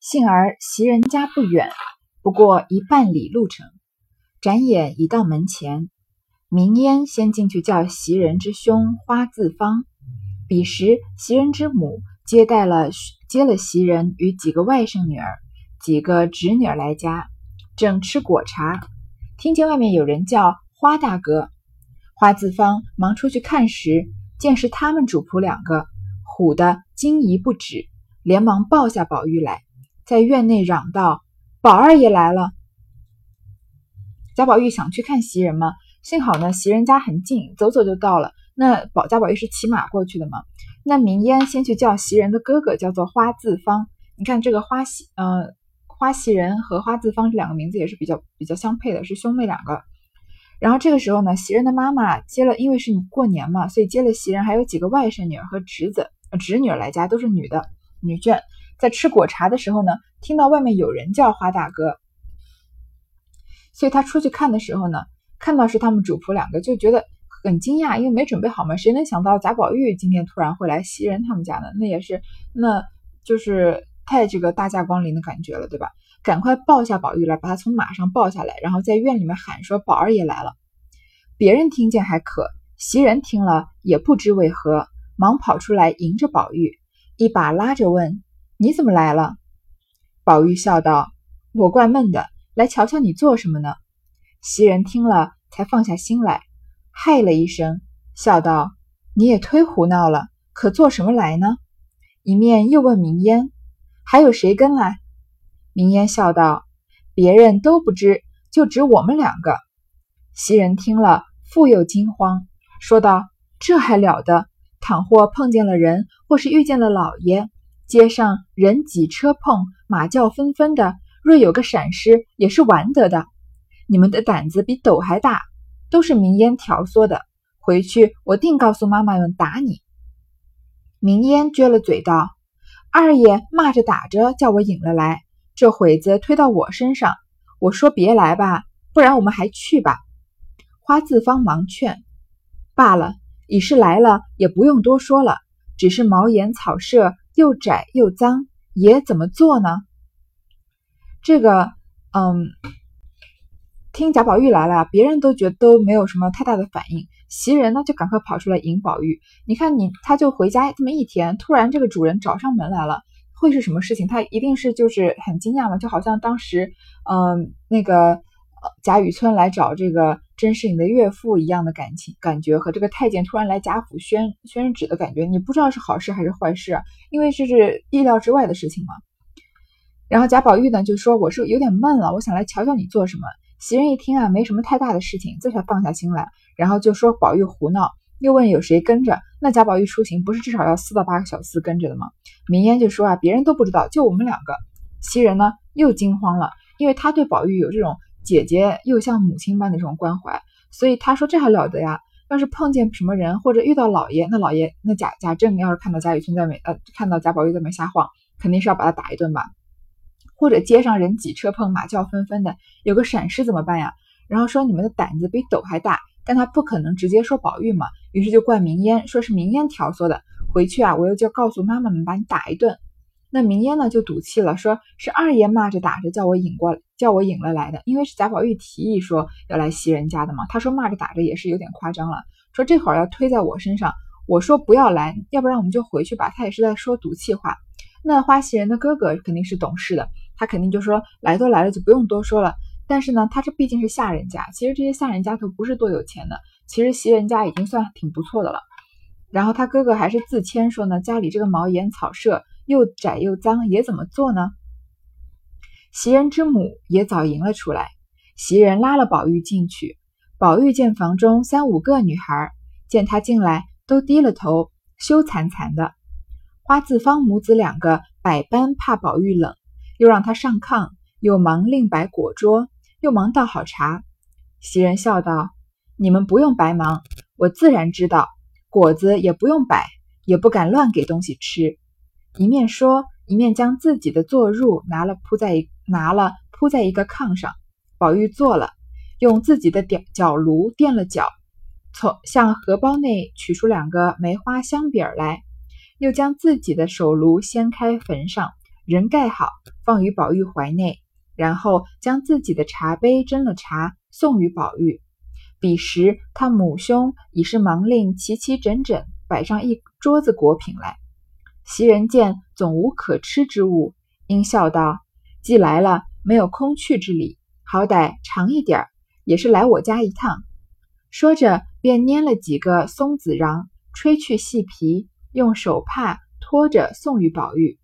幸而袭人家不远，不过一半里路程。转眼已到门前，明烟先进去叫袭人之兄花自芳。彼时袭人之母接待了接了袭人与几个外甥女儿、几个侄女儿来家，正吃果茶，听见外面有人叫花大哥。花自芳忙出去看时，见是他们主仆两个，唬得惊疑不止，连忙抱下宝玉来。在院内嚷道：“宝二爷来了！”贾宝玉想去看袭人嘛，幸好呢，袭人家很近，走走就到了。那宝贾宝玉是骑马过去的嘛？那明烟先去叫袭人的哥哥，叫做花自芳。你看这个花袭，呃，花袭人和花自芳这两个名字也是比较比较相配的，是兄妹两个。然后这个时候呢，袭人的妈妈接了，因为是你过年嘛，所以接了袭人还有几个外甥女儿和侄子、侄女儿来家，都是女的女眷。在吃果茶的时候呢，听到外面有人叫花大哥，所以他出去看的时候呢，看到是他们主仆两个，就觉得很惊讶，因为没准备好嘛，谁能想到贾宝玉今天突然会来袭人他们家呢？那也是，那就是太这个大驾光临的感觉了，对吧？赶快抱下宝玉来，把他从马上抱下来，然后在院里面喊说：“宝二爷来了。”别人听见还可，袭人听了也不知为何，忙跑出来迎着宝玉，一把拉着问。你怎么来了？宝玉笑道：“我怪闷的，来瞧瞧你做什么呢？”袭人听了，才放下心来，嗨了一声，笑道：“你也忒胡闹了，可做什么来呢？”一面又问明烟：“还有谁跟来？”明烟笑道：“别人都不知，就只我们两个。”袭人听了，复又惊慌，说道：“这还了得！倘或碰见了人，或是遇见了老爷。”街上人挤车碰，马叫纷纷的，若有个闪失，也是完得的。你们的胆子比斗还大，都是明烟挑唆的。回去我定告诉妈妈们打你。明烟撅了嘴道：“二爷骂着打着叫我引了来，这会子推到我身上。我说别来吧，不然我们还去吧。”花自芳忙劝：“罢了，已是来了，也不用多说了，只是茅檐草舍。”又窄又脏，爷怎么做呢？这个，嗯，听贾宝玉来了，别人都觉得都没有什么太大的反应。袭人呢，就赶快跑出来迎宝玉。你看，你他就回家这么一天，突然这个主人找上门来了，会是什么事情？他一定是就是很惊讶嘛，就好像当时，嗯，那个。贾雨村来找这个真是你的岳父一样的感情感觉，和这个太监突然来贾府宣宣旨的感觉，你不知道是好事还是坏事，因为这是意料之外的事情嘛。然后贾宝玉呢就说：“我是有点闷了，我想来瞧瞧你做什么。”袭人一听啊，没什么太大的事情，这才放下心来，然后就说宝玉胡闹，又问有谁跟着。那贾宝玉出行不是至少要四到八个小厮跟着的吗？明烟就说啊，别人都不知道，就我们两个。袭人呢又惊慌了，因为他对宝玉有这种。姐姐又像母亲般的这种关怀，所以他说这还了得呀！要是碰见什么人或者遇到老爷，那老爷那贾贾政要是看到贾雨村在没呃看到贾宝玉在那瞎晃，肯定是要把他打一顿吧。或者街上人挤车碰，马叫纷纷的，有个闪失怎么办呀？然后说你们的胆子比斗还大，但他不可能直接说宝玉嘛，于是就怪明烟，说是明烟挑唆的。回去啊，我又叫告诉妈妈们把你打一顿。那明烟呢就赌气了，说是二爷骂着打着叫我引过来，叫我引了来的。因为是贾宝玉提议说要来袭人家的嘛，他说骂着打着也是有点夸张了，说这会儿要推在我身上，我说不要来，要不然我们就回去吧。他也是在说赌气话。那花袭人的哥哥肯定是懂事的，他肯定就说来都来了就不用多说了。但是呢，他这毕竟是下人家，其实这些下人家都不是多有钱的，其实袭人家已经算挺不错的了。然后他哥哥还是自谦说呢，家里这个茅檐草舍。又窄又脏，也怎么做呢？袭人之母也早迎了出来，袭人拉了宝玉进去。宝玉见房中三五个女孩，见他进来，都低了头，羞惭惭的。花自芳母子两个百般怕宝玉冷，又让他上炕，又忙另摆果桌，又忙倒好茶。袭人笑道：“你们不用白忙，我自然知道，果子也不用摆，也不敢乱给东西吃。”一面说，一面将自己的坐褥拿了铺在拿了铺在一个炕上。宝玉坐了，用自己的脚脚炉垫了脚，从向荷包内取出两个梅花香饼来，又将自己的手炉掀开焚上，人盖好，放于宝玉怀内，然后将自己的茶杯斟了茶，送与宝玉。彼时他母兄已是忙令齐齐整整摆上一桌子果品来。袭人见总无可吃之物，应笑道：“既来了，没有空去之理，好歹尝一点儿，也是来我家一趟。”说着，便拈了几个松子瓤，吹去细皮，用手帕托着送与宝玉。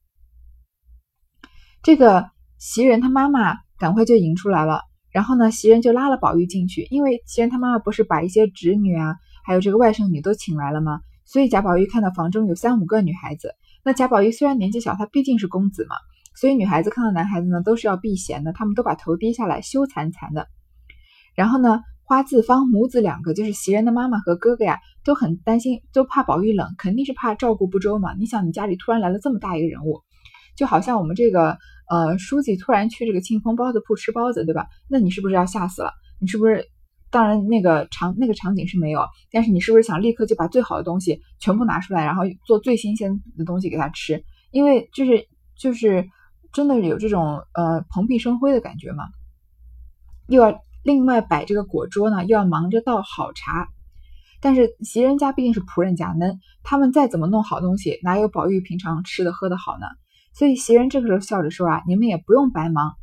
这个袭人他妈妈赶快就迎出来了，然后呢，袭人就拉了宝玉进去，因为袭人他妈妈不是把一些侄女啊，还有这个外甥女都请来了吗？所以贾宝玉看到房中有三五个女孩子。那贾宝玉虽然年纪小，他毕竟是公子嘛，所以女孩子看到男孩子呢，都是要避嫌的，他们都把头低下来，羞惭惭的。然后呢，花自芳母子两个，就是袭人的妈妈和哥哥呀，都很担心，都怕宝玉冷，肯定是怕照顾不周嘛。你想，你家里突然来了这么大一个人物，就好像我们这个呃书记突然去这个庆丰包子铺吃包子，对吧？那你是不是要吓死了？你是不是？当然，那个场那个场景是没有，但是你是不是想立刻就把最好的东西全部拿出来，然后做最新鲜的东西给他吃？因为就是就是真的有这种呃蓬荜生辉的感觉吗。又要另外摆这个果桌呢，又要忙着倒好茶。但是袭人家毕竟是仆人家，能他们再怎么弄好东西，哪有宝玉平常吃的喝的好呢？所以袭人这个时候笑着说啊，你们也不用白忙。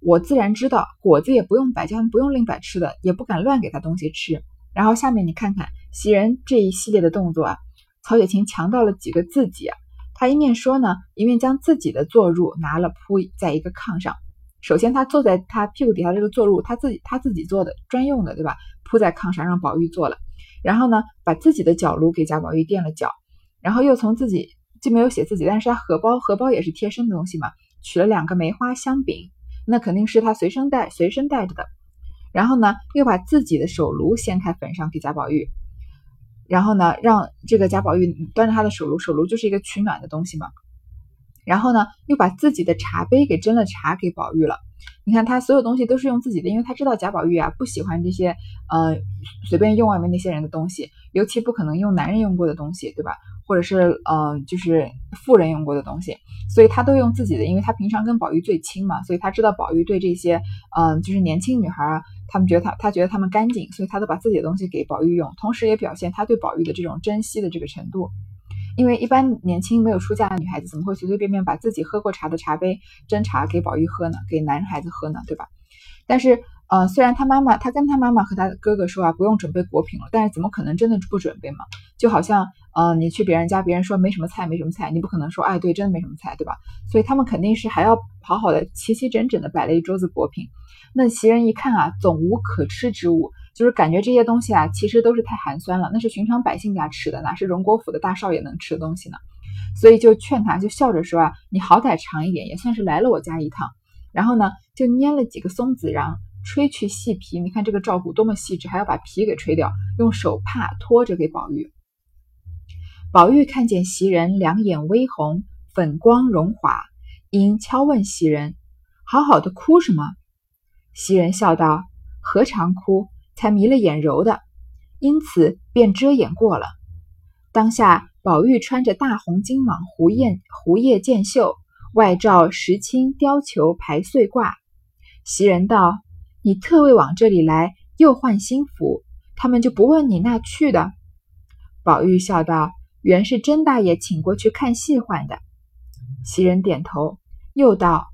我自然知道，果子也不用摆，叫他们不用另摆吃的，也不敢乱给他东西吃。然后下面你看看袭人这一系列的动作啊，曹雪芹强调了几个自己啊，他一面说呢，一面将自己的坐褥拿了铺在一个炕上。首先他坐在他屁股底下这个坐褥，他自己他自己做的专用的，对吧？铺在炕上让宝玉坐了。然后呢，把自己的脚炉给贾宝玉垫了脚，然后又从自己既没有写自己，但是他荷包荷包也是贴身的东西嘛，取了两个梅花香饼。那肯定是他随身带随身带着的，然后呢，又把自己的手炉掀开粉上给贾宝玉，然后呢，让这个贾宝玉端着他的手炉，手炉就是一个取暖的东西嘛，然后呢，又把自己的茶杯给斟了茶给宝玉了。你看他所有东西都是用自己的，因为他知道贾宝玉啊不喜欢这些呃随便用外面那些人的东西，尤其不可能用男人用过的东西，对吧？或者是呃就是富人用过的东西，所以他都用自己的，因为他平常跟宝玉最亲嘛，所以他知道宝玉对这些嗯就是年轻女孩啊，他们觉得他他觉得他们干净，所以他都把自己的东西给宝玉用，同时也表现他对宝玉的这种珍惜的这个程度。因为一般年轻没有出嫁的女孩子怎么会随随便便把自己喝过茶的茶杯斟茶给宝玉喝呢？给男孩子喝呢，对吧？但是，呃，虽然他妈妈，他跟他妈妈和他哥哥说啊，不用准备果品了，但是怎么可能真的不准备嘛？就好像，呃，你去别人家，别人说没什么菜，没什么菜，你不可能说，哎，对，真的没什么菜，对吧？所以他们肯定是还要好好的齐齐整整的摆了一桌子果品。那袭人一看啊，总无可吃之物。就是感觉这些东西啊，其实都是太寒酸了，那是寻常百姓家吃的，哪是荣国府的大少爷能吃的东西呢？所以就劝他，就笑着说啊，你好歹尝一点，也算是来了我家一趟。然后呢，就拈了几个松子瓤，吹去细皮。你看这个照顾多么细致，还要把皮给吹掉，用手帕托着给宝玉。宝玉看见袭人两眼微红，粉光荣华，因悄问袭人：“好好的哭什么？”袭人笑道：“何尝哭？”才迷了眼柔的，因此便遮掩过了。当下宝玉穿着大红金蟒狐燕狐叶箭袖，外罩石青貂裘排穗褂。袭人道：“你特为往这里来，又换新服，他们就不问你那去的。”宝玉笑道：“原是甄大爷请过去看戏换的。”袭人点头，又道：“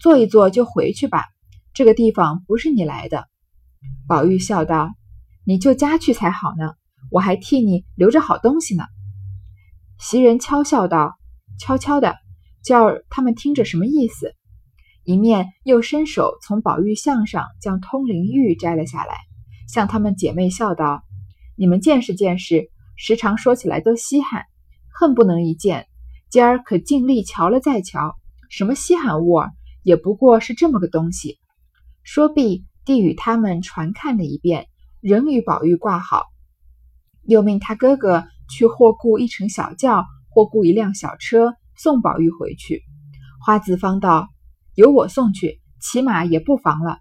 坐一坐就回去吧，这个地方不是你来的。”宝玉笑道：“你就家去才好呢，我还替你留着好东西呢。”袭人悄笑道：“悄悄的，叫他们听着什么意思？”一面又伸手从宝玉项上将通灵玉摘了下来，向他们姐妹笑道：“你们见识见识，时常说起来都稀罕，恨不能一见。今儿可尽力瞧了再瞧，什么稀罕物儿，也不过是这么个东西。”说毕。递与他们传看了一遍，仍与宝玉挂好，又命他哥哥去或雇一乘小轿，或雇一辆小车送宝玉回去。花子方道：“由我送去，起码也不妨了。”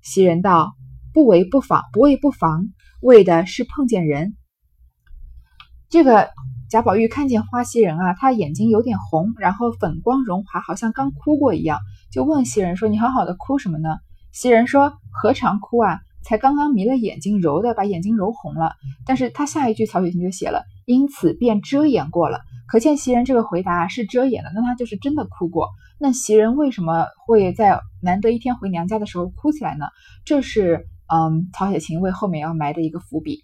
袭人道：“不为不妨，不为不妨，为的是碰见人。”这个贾宝玉看见花袭人啊，他眼睛有点红，然后粉光荣华，好像刚哭过一样，就问袭人说：“你好好的哭什么呢？”袭人说：“何尝哭啊，才刚刚迷了眼睛，揉的把眼睛揉红了。”但是他下一句曹雪芹就写了：“因此便遮掩过了。”可见袭人这个回答是遮掩的，那他就是真的哭过。那袭人为什么会在难得一天回娘家的时候哭起来呢？这是嗯，曹雪芹为后面要埋的一个伏笔。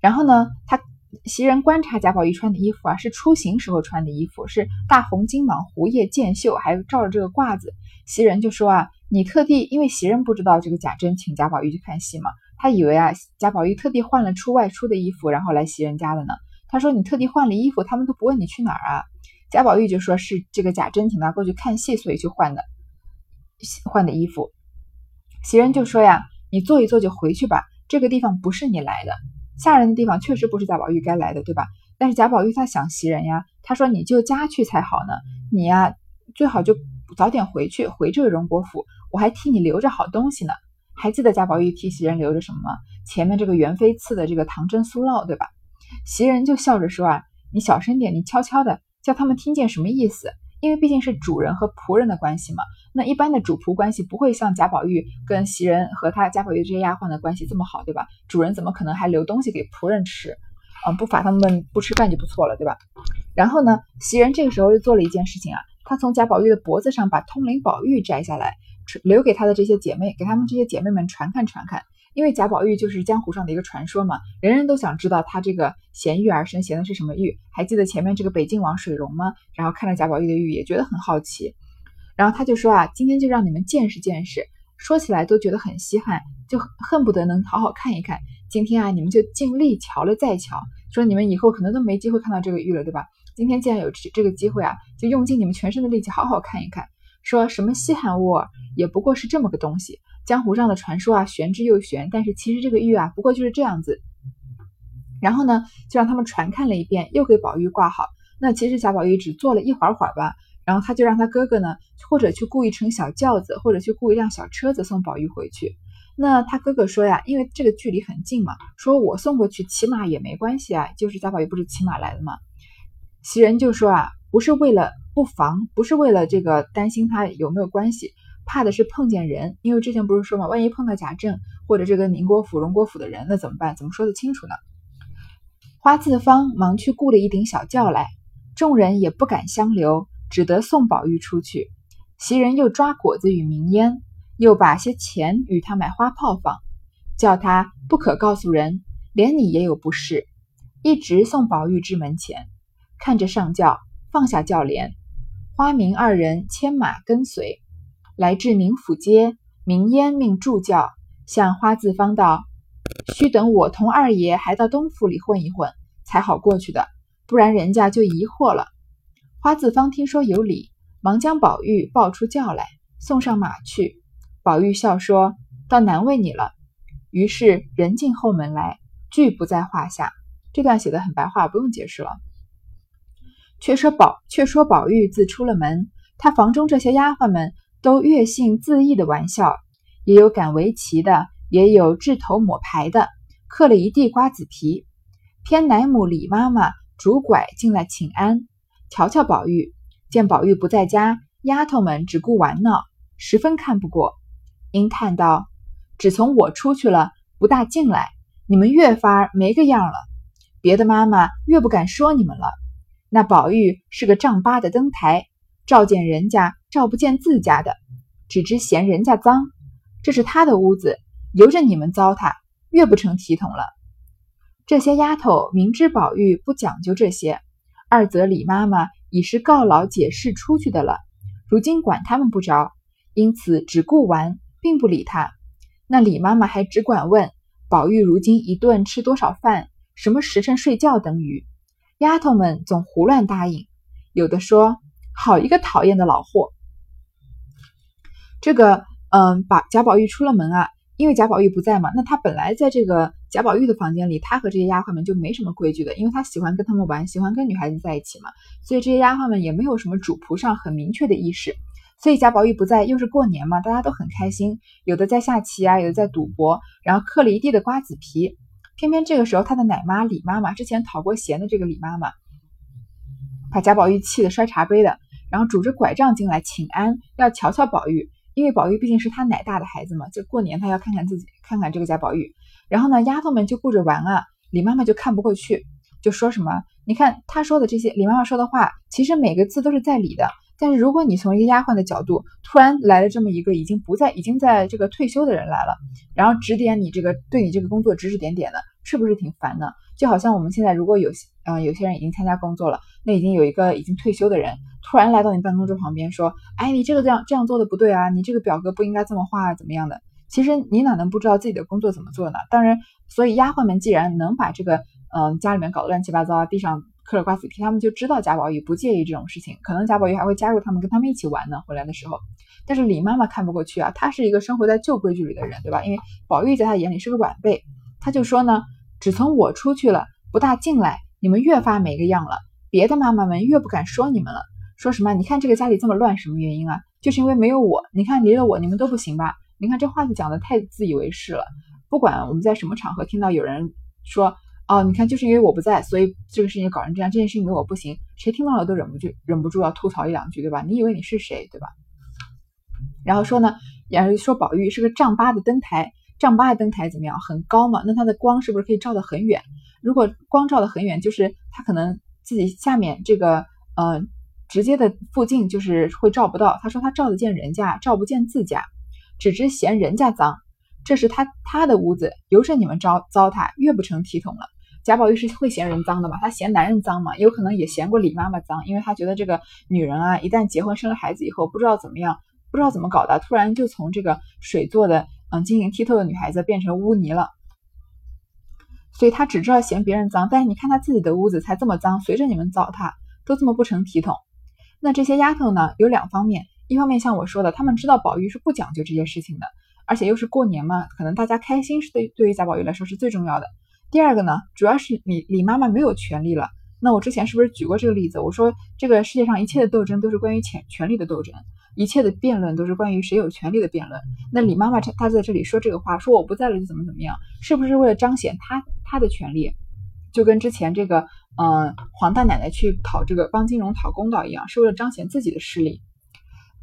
然后呢，他袭人观察贾宝玉穿的衣服啊，是出行时候穿的衣服，是大红金蟒、狐叶箭袖，还罩着这个褂子。袭人就说啊，你特地，因为袭人不知道这个贾珍请贾宝玉去看戏嘛，他以为啊，贾宝玉特地换了出外出的衣服，然后来袭人家的呢。他说：“你特地换了衣服，他们都不问你去哪儿啊？”贾宝玉就说是这个贾珍请他过去看戏，所以去换的换的衣服。袭人就说：“呀，你坐一坐就回去吧，这个地方不是你来的，下人的地方确实不是贾宝玉该来的，对吧？但是贾宝玉他想袭人呀，他说你就家去才好呢，你呀最好就早点回去，回这个荣国府，我还替你留着好东西呢。还记得贾宝玉替袭人留着什么吗？前面这个元妃赐的这个唐真酥酪，对吧？”袭人就笑着说：“啊，你小声点，你悄悄的叫他们听见什么意思？因为毕竟是主人和仆人的关系嘛。那一般的主仆关系不会像贾宝玉跟袭人和他贾宝玉这些丫鬟的关系这么好，对吧？主人怎么可能还留东西给仆人吃？嗯，不罚他们不吃饭就不错了，对吧？然后呢，袭人这个时候又做了一件事情啊，她从贾宝玉的脖子上把通灵宝玉摘下来，留给他的这些姐妹，给他们这些姐妹们传看传看。”因为贾宝玉就是江湖上的一个传说嘛，人人都想知道他这个衔玉而生衔的是什么玉。还记得前面这个北静王水溶吗？然后看着贾宝玉的玉也觉得很好奇，然后他就说啊，今天就让你们见识见识，说起来都觉得很稀罕，就恨不得能好好看一看。今天啊，你们就尽力瞧了再瞧，说你们以后可能都没机会看到这个玉了，对吧？今天既然有这这个机会啊，就用尽你们全身的力气好好看一看。说什么稀罕物也不过是这么个东西。江湖上的传说啊，玄之又玄，但是其实这个玉啊，不过就是这样子。然后呢，就让他们传看了一遍，又给宝玉挂好。那其实贾宝玉只坐了一会儿会儿吧，然后他就让他哥哥呢，或者去雇一乘小轿子，或者去雇一辆小车子送宝玉回去。那他哥哥说呀，因为这个距离很近嘛，说我送过去骑马也没关系啊，就是贾宝玉不是骑马来的嘛。袭人就说啊，不是为了不防，不是为了这个担心他有没有关系。怕的是碰见人，因为之前不是说嘛，万一碰到贾政或者这个宁国府、荣国府的人，那怎么办？怎么说得清楚呢？花自芳忙去雇了一顶小轿来，众人也不敢相留，只得送宝玉出去。袭人又抓果子与明烟，又把些钱与他买花炮放，叫他不可告诉人，连你也有不是。一直送宝玉至门前，看着上轿，放下轿帘，花明二人牵马跟随。来至宁府街，明烟命助教向花自芳道：“须等我同二爷还到东府里混一混，才好过去的，不然人家就疑惑了。”花自芳听说有理，忙将宝玉抱出轿来，送上马去。宝玉笑说：“倒难为你了。”于是人进后门来，俱不在话下。这段写的很白话，不用解释了。却说宝，却说宝玉自出了门，他房中这些丫鬟们。都越性自意的玩笑，也有赶围棋的，也有掷头抹牌的，嗑了一地瓜子皮。偏奶母李妈妈拄拐进来请安，瞧瞧宝玉，见宝玉不在家，丫头们只顾玩闹，十分看不过，因叹道：“只从我出去了，不大进来，你们越发没个样了。别的妈妈越不敢说你们了。那宝玉是个丈八的灯台。”照见人家，照不见自家的，只知嫌人家脏。这是他的屋子，由着你们糟蹋，越不成体统了。这些丫头明知宝玉不讲究这些，二则李妈妈已是告老解释出去的了，如今管他们不着，因此只顾玩，并不理他。那李妈妈还只管问宝玉如今一顿吃多少饭，什么时辰睡觉等语。丫头们总胡乱答应，有的说。好一个讨厌的老货！这个，嗯，把贾宝玉出了门啊，因为贾宝玉不在嘛，那他本来在这个贾宝玉的房间里，他和这些丫鬟们就没什么规矩的，因为他喜欢跟他们玩，喜欢跟女孩子在一起嘛，所以这些丫鬟们也没有什么主仆上很明确的意识。所以贾宝玉不在，又是过年嘛，大家都很开心，有的在下棋啊，有的在赌博，然后嗑了一地的瓜子皮。偏偏这个时候，他的奶妈李妈妈之前讨过嫌的这个李妈妈，把贾宝玉气得摔茶杯的，然后拄着拐杖进来请安，要瞧瞧宝玉，因为宝玉毕竟是他奶大的孩子嘛，就过年他要看看自己，看看这个贾宝玉。然后呢，丫头们就顾着玩啊，李妈妈就看不过去，就说什么：“你看他说的这些，李妈妈说的话，其实每个字都是在理的。”但是如果你从一个丫鬟的角度，突然来了这么一个已经不在、已经在这个退休的人来了，然后指点你这个对你这个工作指指点点的，是不是挺烦的？就好像我们现在如果有呃有些人已经参加工作了，那已经有一个已经退休的人突然来到你办公桌旁边说：“哎，你这个这样这样做的不对啊，你这个表格不应该这么画啊，怎么样的？”其实你哪能不知道自己的工作怎么做呢？当然，所以丫鬟们既然能把这个嗯家里面搞得乱七八糟啊，地上。嗑了瓜子皮，他们就知道贾宝玉不介意这种事情，可能贾宝玉还会加入他们，跟他们一起玩呢。回来的时候，但是李妈妈看不过去啊，她是一个生活在旧规矩里的人，对吧？因为宝玉在她眼里是个晚辈，她就说呢，只从我出去了，不大进来，你们越发没个样了，别的妈妈们越不敢说你们了。说什么？你看这个家里这么乱，什么原因啊？就是因为没有我。你看离了我，你们都不行吧？你看这话就讲的太自以为是了。不管我们在什么场合听到有人说。哦，你看，就是因为我不在，所以这个事情搞成这样。这件事情因为我不行，谁听到了都忍不住忍不住要吐槽一两句，对吧？你以为你是谁，对吧？然后说呢，也说宝玉是个丈八的灯台，丈八的灯台怎么样？很高嘛，那它的光是不是可以照得很远？如果光照得很远，就是他可能自己下面这个呃直接的附近就是会照不到。他说他照得见人家，照不见自家，只知嫌人家脏。这是他他的屋子，由着你们糟糟蹋，越不成体统了。贾宝玉是会嫌人脏的嘛？他嫌男人脏嘛？有可能也嫌过李妈妈脏，因为他觉得这个女人啊，一旦结婚生了孩子以后，不知道怎么样，不知道怎么搞的，突然就从这个水做的嗯晶莹剔透的女孩子变成污泥了。所以他只知道嫌别人脏，但是你看他自己的屋子才这么脏，随着你们糟蹋，都这么不成体统。那这些丫头呢，有两方面，一方面像我说的，他们知道宝玉是不讲究这些事情的，而且又是过年嘛，可能大家开心是对对于贾宝玉来说是最重要的。第二个呢，主要是李李妈妈没有权利了。那我之前是不是举过这个例子？我说这个世界上一切的斗争都是关于权权力的斗争，一切的辩论都是关于谁有权利的辩论。那李妈妈她她在这里说这个话，说我不在了就怎么怎么样，是不是为了彰显她她的权利？就跟之前这个嗯黄大奶奶去讨这个帮金荣讨公道一样，是为了彰显自己的势力。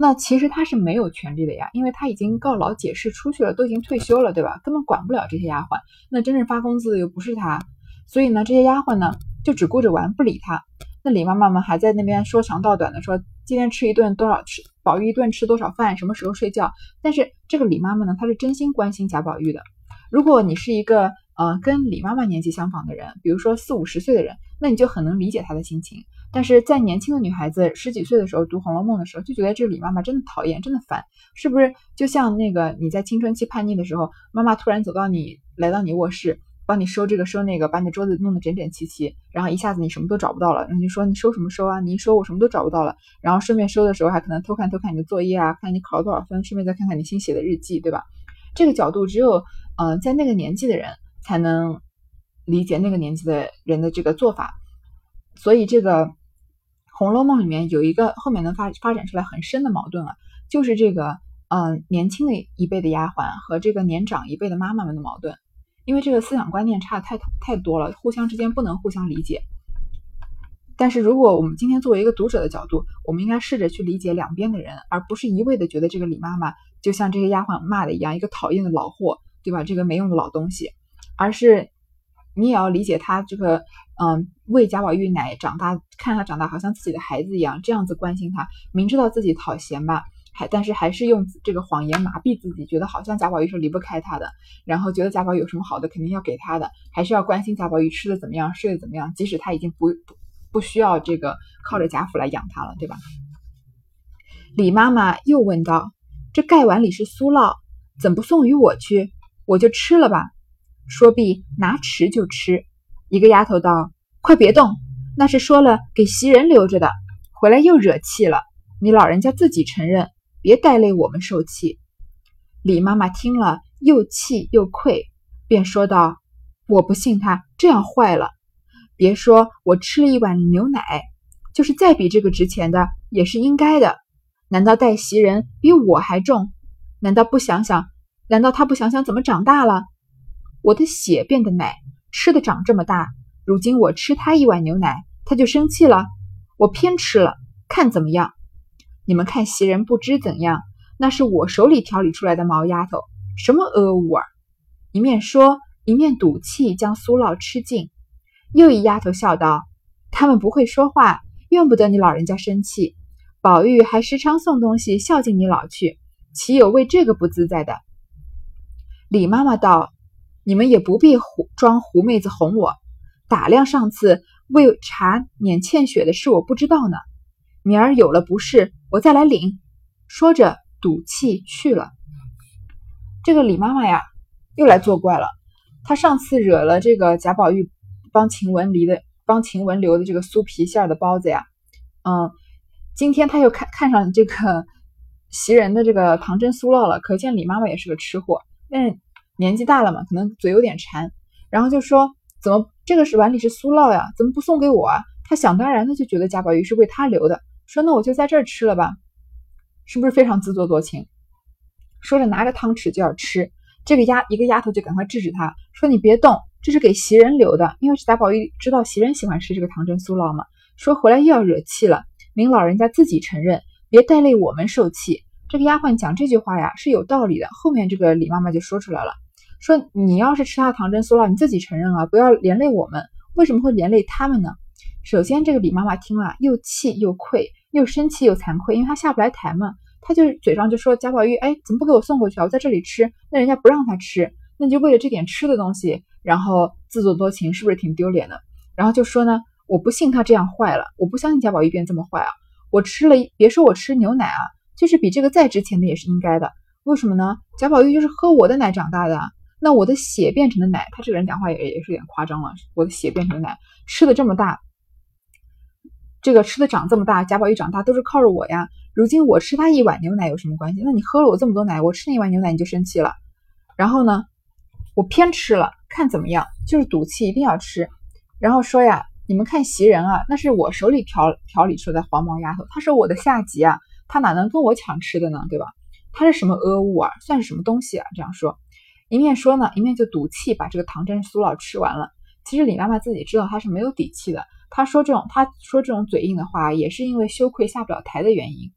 那其实他是没有权利的呀，因为他已经告老解释出去了，都已经退休了，对吧？根本管不了这些丫鬟。那真正发工资的又不是他，所以呢，这些丫鬟呢就只顾着玩，不理他。那李妈妈们还在那边说长道短的，说今天吃一顿多少吃，宝玉一顿吃多少饭，什么时候睡觉。但是这个李妈妈呢，她是真心关心贾宝玉的。如果你是一个呃跟李妈妈年纪相仿的人，比如说四五十岁的人，那你就很能理解她的心情。但是在年轻的女孩子十几岁的时候读《红楼梦》的时候，就觉得这李妈妈真的讨厌，真的烦，是不是？就像那个你在青春期叛逆的时候，妈妈突然走到你，来到你卧室，帮你收这个收那个，把你的桌子弄得整整齐齐，然后一下子你什么都找不到了，然后就说你收什么收啊？你一收我什么都找不到了，然后顺便收的时候还可能偷看偷看你的作业啊，看你考了多少分，顺便再看看你新写的日记，对吧？这个角度只有嗯在那个年纪的人才能理解那个年纪的人的这个做法，所以这个。《红楼梦》里面有一个后面能发发展出来很深的矛盾啊，就是这个嗯年轻的一辈的丫鬟和这个年长一辈的妈妈们的矛盾，因为这个思想观念差的太太多了，互相之间不能互相理解。但是如果我们今天作为一个读者的角度，我们应该试着去理解两边的人，而不是一味的觉得这个李妈妈就像这个丫鬟骂的一样，一个讨厌的老货，对吧？这个没用的老东西，而是。你也要理解他这个，嗯，喂贾宝玉奶长大，看他长大好像自己的孩子一样，这样子关心他，明知道自己讨嫌吧，还但是还是用这个谎言麻痹自己，觉得好像贾宝玉是离不开他的，然后觉得贾宝玉有什么好的肯定要给他的，还是要关心贾宝玉吃的怎么样，睡得怎么样，即使他已经不不不需要这个靠着贾府来养他了，对吧？李妈妈又问道：“这盖碗里是酥酪，怎不送与我去？我就吃了吧。”说毕，拿匙就吃。一个丫头道：“快别动，那是说了给袭人留着的，回来又惹气了。你老人家自己承认，别带累我们受气。”李妈妈听了，又气又愧，便说道：“我不信他这样坏了。别说我吃了一碗牛奶，就是再比这个值钱的，也是应该的。难道带袭人比我还重？难道不想想？难道他不想想怎么长大了？”我的血变得奶，吃的长这么大，如今我吃他一碗牛奶，他就生气了。我偏吃了，看怎么样？你们看袭人不知怎样，那是我手里调理出来的毛丫头，什么恶物啊！一面说，一面赌气将酥酪吃尽。又一丫头笑道：“他们不会说话，怨不得你老人家生气。宝玉还时常送东西孝敬你老去，岂有为这个不自在的？”李妈妈道：“你们也不必胡装狐妹子哄我，打量上次。”为茶撵欠血的事，我不知道呢。明儿有了不是，我再来领。说着，赌气去了。这个李妈妈呀，又来作怪了。她上次惹了这个贾宝玉帮晴雯离的、帮晴雯留的这个酥皮馅的包子呀，嗯，今天她又看看上这个 袭人的这个糖蒸酥酪了。可见李妈妈也是个吃货，但是年纪大了嘛，可能嘴有点馋，然后就说。怎么这个是碗里是酥酪呀？怎么不送给我啊？他想当然的就觉得贾宝玉是为他留的，说那我就在这儿吃了吧，是不是非常自作多情？说着拿着汤匙就要吃，这个丫一个丫头就赶快制止他，说你别动，这是给袭人留的，因为贾宝玉知道袭人喜欢吃这个糖蒸酥酪嘛。说回来又要惹气了，您老人家自己承认，别带累我们受气。这个丫鬟讲这句话呀是有道理的，后面这个李妈妈就说出来了。说你要是吃他的糖蒸酥酪，你自己承认啊，不要连累我们。为什么会连累他们呢？首先，这个李妈妈听了又气又愧，又生气又惭愧，因为她下不来台嘛。她就嘴上就说贾宝玉，哎，怎么不给我送过去啊？我在这里吃，那人家不让他吃，那就为了这点吃的东西，然后自作多情，是不是挺丢脸的？然后就说呢，我不信他这样坏了，我不相信贾宝玉变这么坏啊。我吃了，别说我吃牛奶啊，就是比这个再值钱的也是应该的。为什么呢？贾宝玉就是喝我的奶长大的。那我的血变成的奶，他这个人讲话也也是有点夸张了。我的血变成的奶，吃的这么大，这个吃的长这么大，贾宝玉长大都是靠着我呀。如今我吃他一碗牛奶有什么关系？那你喝了我这么多奶，我吃那一碗牛奶你就生气了。然后呢，我偏吃了，看怎么样？就是赌气，一定要吃。然后说呀，你们看袭人啊，那是我手里调调理出来的黄毛丫头，她是我的下级啊，她哪能跟我抢吃的呢？对吧？她是什么阿物啊？算是什么东西啊？这样说。一面说呢，一面就赌气把这个糖蒸酥酪吃完了。其实李妈妈自己知道她是没有底气的，她说这种她说这种嘴硬的话，也是因为羞愧下不了台的原因。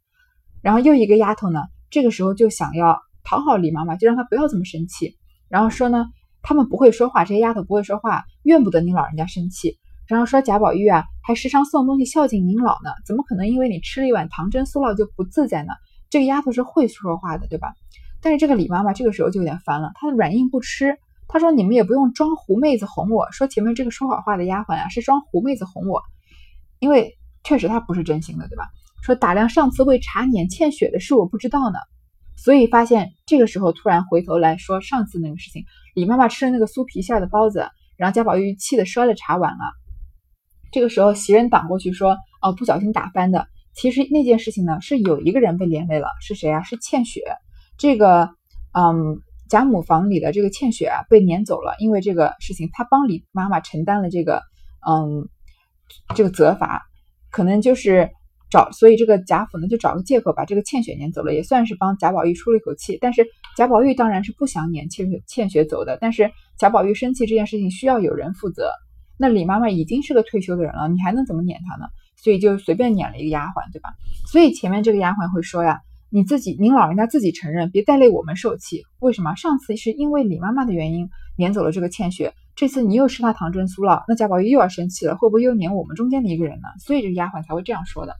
然后又一个丫头呢，这个时候就想要讨好李妈妈，就让她不要这么生气。然后说呢，他们不会说话，这些丫头不会说话，怨不得您老人家生气。然后说贾宝玉啊，还时常送东西孝敬您老呢，怎么可能因为你吃了一碗糖蒸酥酪就不自在呢？这个丫头是会说话的，对吧？但是这个李妈妈这个时候就有点烦了，她软硬不吃。她说：“你们也不用装狐妹子哄我，说前面这个说好话的丫鬟啊，是装狐妹子哄我，因为确实她不是真心的，对吧？说打量上次为茶碾欠血的事，我不知道呢。所以发现这个时候突然回头来说上次那个事情，李妈妈吃了那个酥皮馅的包子，然后贾宝玉气得摔了茶碗啊。这个时候袭人挡过去说：哦，不小心打翻的。其实那件事情呢，是有一个人被连累了，是谁啊？是欠血。”这个，嗯，贾母房里的这个倩雪啊，被撵走了，因为这个事情，她帮李妈妈承担了这个，嗯，这个责罚，可能就是找，所以这个贾府呢就找个借口把这个倩雪撵走了，也算是帮贾宝玉出了一口气。但是贾宝玉当然是不想撵倩雪倩雪走的，但是贾宝玉生气这件事情需要有人负责，那李妈妈已经是个退休的人了，你还能怎么撵她呢？所以就随便撵了一个丫鬟，对吧？所以前面这个丫鬟会说呀。你自己，您老人家自己承认，别带累我们受气。为什么？上次是因为李妈妈的原因撵走了这个倩雪，这次你又吃她糖蒸酥了，那贾宝玉又要生气了，会不会又撵我们中间的一个人呢？所以这个丫鬟才会这样说的。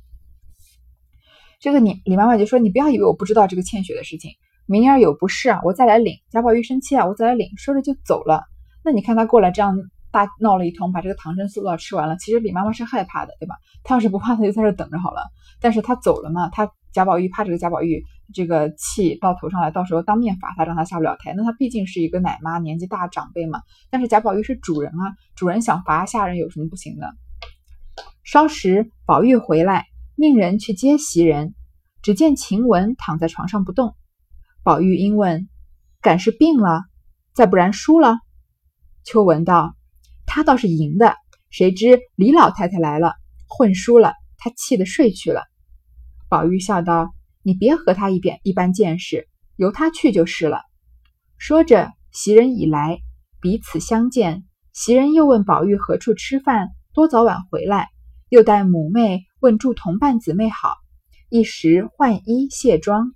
这个你李妈妈就说：“你不要以为我不知道这个倩雪的事情，明儿有不是啊，我再来领。贾宝玉生气啊，我再来领。”说着就走了。那你看他过来这样大闹了一通，把这个糖蒸酥都要吃完了。其实李妈妈是害怕的，对吧？她要是不怕，她就在这等着好了。但是她走了嘛，她。贾宝玉怕这个贾宝玉这个气到头上来，到时候当面罚他，让他下不了台。那他毕竟是一个奶妈，年纪大长辈嘛。但是贾宝玉是主人啊，主人想罚下人有什么不行的？稍时，宝玉回来，命人去接袭人，只见晴雯躺在床上不动。宝玉因问：“敢是病了？再不然输了？”秋文道：“他倒是赢的，谁知李老太太来了，混输了，他气得睡去了。”宝玉笑道：“你别和他一边一般见识，由他去就是了。”说着，袭人已来，彼此相见，袭人又问宝玉何处吃饭，多早晚回来，又带母妹问住同伴姊妹好，一时换衣卸妆。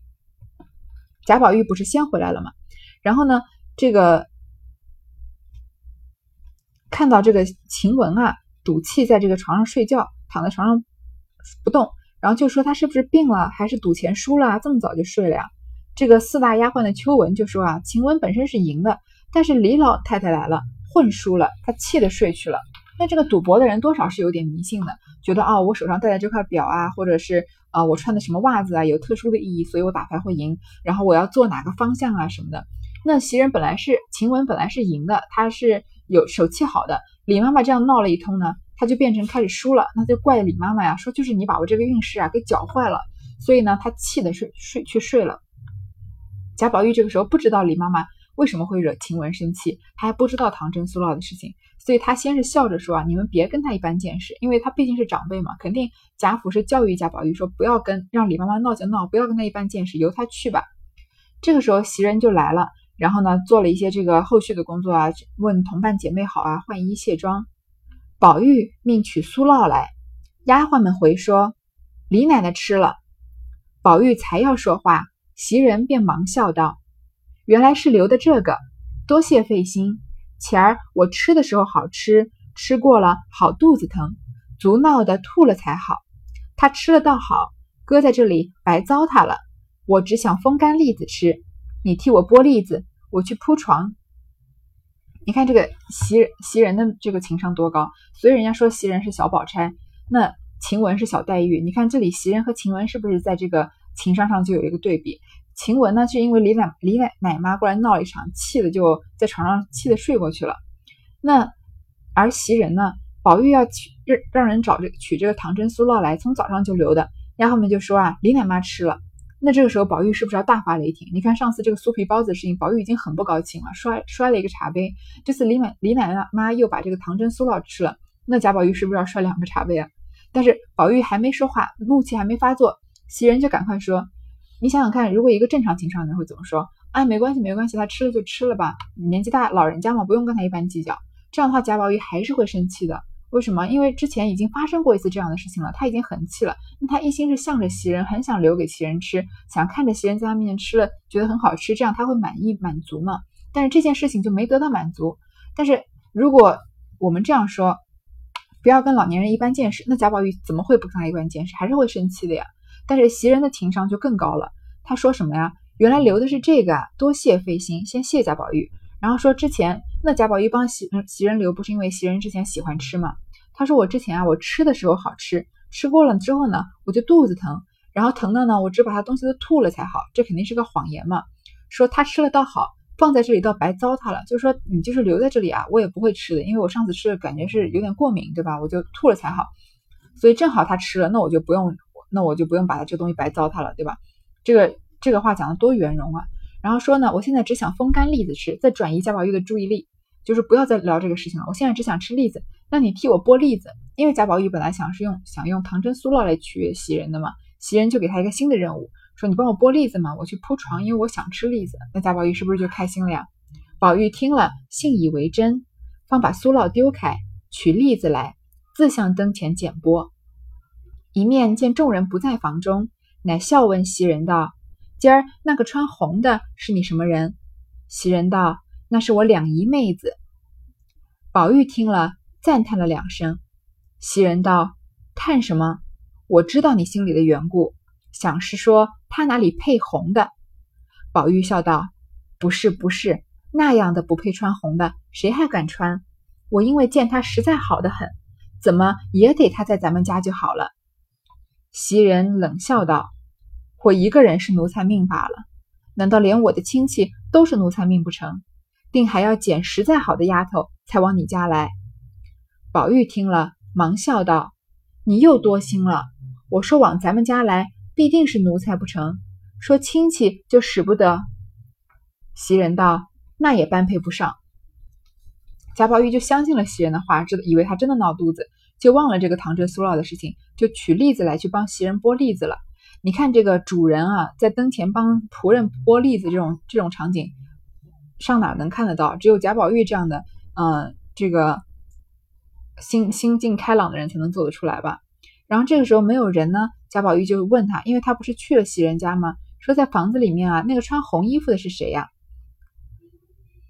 贾宝玉不是先回来了吗？然后呢，这个看到这个晴雯啊，赌气在这个床上睡觉，躺在床上不动，然后就说他是不是病了，还是赌钱输了，这么早就睡了呀？这个四大丫鬟的秋纹就说啊，晴雯本身是赢的，但是李老太太来了，混输了，她气的睡去了。那这个赌博的人多少是有点迷信的，觉得啊，我手上戴的这块表啊，或者是啊，我穿的什么袜子啊，有特殊的意义，所以我打牌会赢。然后我要做哪个方向啊什么的。那袭人本来是晴雯本来是赢的，她是有手气好的。李妈妈这样闹了一通呢，她就变成开始输了，那就怪李妈妈呀，说就是你把我这个运势啊给搅坏了。所以呢，她气的睡睡去睡了。贾宝玉这个时候不知道李妈妈为什么会惹晴雯生气，他还不知道唐真苏老的事情。所以他先是笑着说啊，你们别跟他一般见识，因为他毕竟是长辈嘛，肯定贾府是教育贾宝玉说不要跟让李妈妈闹就闹，不要跟他一般见识，由他去吧。这个时候袭人就来了，然后呢做了一些这个后续的工作啊，问同伴姐妹好啊，换衣卸妆。宝玉命取酥酪来，丫鬟们回说李奶奶吃了。宝玉才要说话，袭人便忙笑道：“原来是留的这个，多谢费心。”前儿我吃的时候好吃，吃过了好肚子疼，足闹得吐了才好。他吃了倒好，搁在这里白糟蹋了。我只想风干栗子吃，你替我剥栗子，我去铺床。你看这个袭袭人的这个情商多高，所以人家说袭人是小宝钗，那晴雯是小黛玉。你看这里袭人和晴雯是不是在这个情商上就有一个对比？晴雯呢，是因为李奶李奶奶妈过来闹了一场，气的就在床上气的睡过去了。那而袭人呢，宝玉要取让让人找这取这个唐真酥酪来，从早上就留的。丫鬟们就说啊，李奶妈吃了。那这个时候宝玉是不是要大发雷霆？你看上次这个酥皮包子的事情，宝玉已经很不高兴了，摔摔了一个茶杯。这次李奶李奶奶妈又把这个糖真酥酪吃了，那贾宝玉是不是要摔两个茶杯啊？但是宝玉还没说话，怒气还没发作，袭人就赶快说。你想想看，如果一个正常情商的人会怎么说？哎，没关系，没关系，他吃了就吃了吧，年纪大，老人家嘛，不用跟他一般计较。这样的话，贾宝玉还是会生气的。为什么？因为之前已经发生过一次这样的事情了，他已经很气了。那他一心是向着袭人，很想留给袭人吃，想看着袭人在他面前吃了，觉得很好吃，这样他会满意满足嘛？但是这件事情就没得到满足。但是如果我们这样说，不要跟老年人一般见识，那贾宝玉怎么会不跟他一般见识？还是会生气的呀。但是袭人的情商就更高了，他说什么呀？原来留的是这个啊，多谢费心，先谢贾宝玉。然后说之前那贾宝玉帮袭袭人留，不是因为袭人之前喜欢吃吗？他说我之前啊，我吃的时候好吃，吃过了之后呢，我就肚子疼，然后疼的呢，我只把他东西都吐了才好，这肯定是个谎言嘛。说他吃了倒好，放在这里倒白糟蹋了，就是说你就是留在这里啊，我也不会吃的，因为我上次吃的感觉是有点过敏，对吧？我就吐了才好，所以正好他吃了，那我就不用。那我就不用把它这东西白糟蹋了，对吧？这个这个话讲的多圆融啊！然后说呢，我现在只想风干栗子吃，再转移贾宝玉的注意力，就是不要再聊这个事情了。我现在只想吃栗子，那你替我剥栗子，因为贾宝玉本来想是用想用唐真酥酪来取悦袭人的嘛，袭人就给他一个新的任务，说你帮我剥栗子嘛，我去铺床，因为我想吃栗子。那贾宝玉是不是就开心了呀？宝玉听了，信以为真，方把酥酪丢开，取栗子来，自向灯前捡剥。一面见众人不在房中，乃笑问袭人道：“今儿那个穿红的是你什么人？”袭人道：“那是我两姨妹子。”宝玉听了，赞叹了两声。袭人道：“叹什么？我知道你心里的缘故，想是说他哪里配红的？”宝玉笑道：“不是，不是，那样的不配穿红的，谁还敢穿？我因为见他实在好的很，怎么也得他在咱们家就好了。”袭人冷笑道：“我一个人是奴才命罢了，难道连我的亲戚都是奴才命不成？定还要捡实在好的丫头才往你家来。”宝玉听了，忙笑道：“你又多心了。我说往咱们家来，必定是奴才不成？说亲戚就使不得。”袭人道：“那也般配不上。”贾宝玉就相信了袭人的话，知以为他真的闹肚子。就忘了这个唐真苏老的事情，就取栗子来去帮袭人剥栗子了。你看这个主人啊，在灯前帮仆人剥栗子这种这种场景，上哪能看得到？只有贾宝玉这样的，嗯，这个心心境开朗的人才能做得出来吧。然后这个时候没有人呢，贾宝玉就问他，因为他不是去了袭人家吗？说在房子里面啊，那个穿红衣服的是谁呀？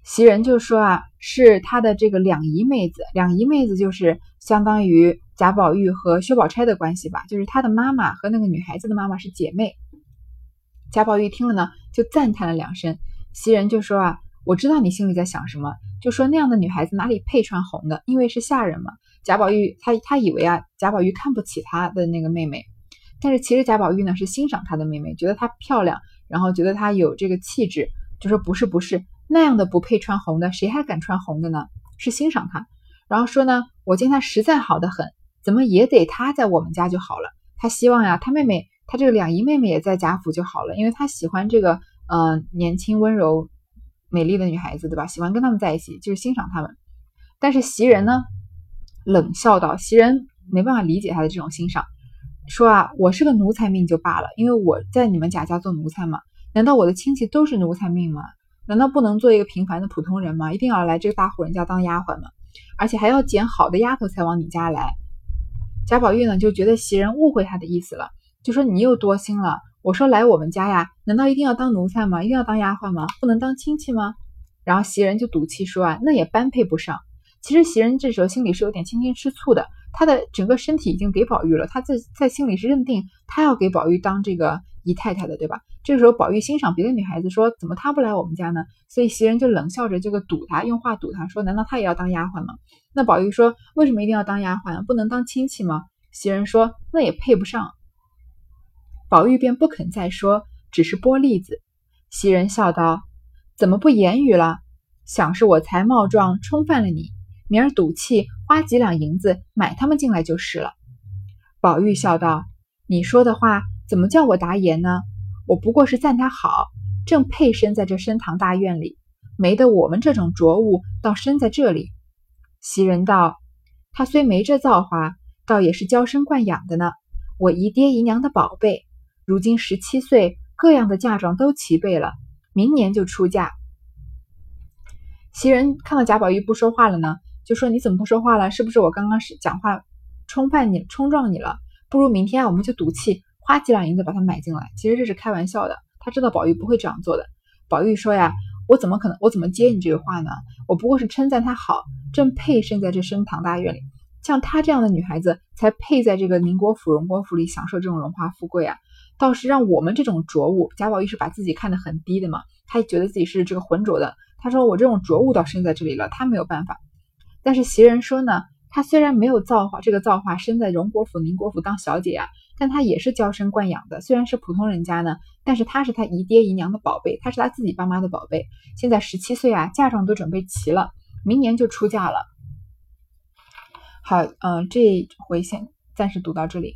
袭人就说啊，是他的这个两姨妹子，两姨妹子就是相当于贾宝玉和薛宝钗的关系吧，就是他的妈妈和那个女孩子的妈妈是姐妹。贾宝玉听了呢，就赞叹了两声。袭人就说啊，我知道你心里在想什么，就说那样的女孩子哪里配穿红的，因为是下人嘛。贾宝玉他他以为啊，贾宝玉看不起他的那个妹妹，但是其实贾宝玉呢是欣赏他的妹妹，觉得她漂亮，然后觉得她有这个气质，就说不是不是。那样的不配穿红的，谁还敢穿红的呢？是欣赏他，然后说呢，我见他实在好的很，怎么也得他在我们家就好了。他希望呀，他妹妹，他这个两姨妹妹也在贾府就好了，因为他喜欢这个，嗯，年轻温柔、美丽的女孩子，对吧？喜欢跟他们在一起，就是欣赏他们。但是袭人呢，冷笑道：“袭人没办法理解他的这种欣赏，说啊，我是个奴才命就罢了，因为我在你们贾家做奴才嘛，难道我的亲戚都是奴才命吗？”难道不能做一个平凡的普通人吗？一定要来这个大户人家当丫鬟吗？而且还要捡好的丫头才往你家来。贾宝玉呢就觉得袭人误会他的意思了，就说你又多心了。我说来我们家呀，难道一定要当奴才吗？一定要当丫鬟吗？不能当亲戚吗？然后袭人就赌气说啊，那也般配不上。其实袭人这时候心里是有点轻轻吃醋的，她的整个身体已经给宝玉了，她在在心里是认定她要给宝玉当这个。姨太太的，对吧？这时候，宝玉欣赏别的女孩子，说怎么她不来我们家呢？所以袭人就冷笑着这个堵她，用话堵她说：难道她也要当丫鬟吗？那宝玉说：为什么一定要当丫鬟？不能当亲戚吗？袭人说：那也配不上。宝玉便不肯再说，只是剥栗子。袭人笑道：怎么不言语了？想是我才貌壮，冲犯了你，明儿赌气花几两银子买他们进来就是了。宝玉笑道：你说的话。怎么叫我答言呢？我不过是赞他好，正配身在这深堂大院里，没得我们这种浊物倒身在这里。袭人道：“他虽没这造化，倒也是娇生惯养的呢。我姨爹姨娘的宝贝，如今十七岁，各样的嫁妆都齐备了，明年就出嫁。”袭人看到贾宝玉不说话了呢，就说：“你怎么不说话了？是不是我刚刚是讲话冲犯你、冲撞你了？不如明天我们就赌气。”花几两银子把它买进来，其实这是开玩笑的。他知道宝玉不会这样做的。宝玉说呀：“我怎么可能？我怎么接你这个话呢？我不过是称赞他好，正配生在这升堂大院里。像她这样的女孩子，才配在这个宁国府、荣国府里享受这种荣华富贵啊！倒是让我们这种浊物，贾宝玉是把自己看得很低的嘛。他觉得自己是这个浑浊的。他说我这种浊物倒生在这里了，他没有办法。但是袭人说呢，他虽然没有造化，这个造化生在荣国府、宁国府当小姐呀。”但他也是娇生惯养的，虽然是普通人家呢，但是他是他姨爹姨娘的宝贝，他是他自己爸妈的宝贝。现在十七岁啊，嫁妆都准备齐了，明年就出嫁了。好，嗯，这回先暂时读到这里。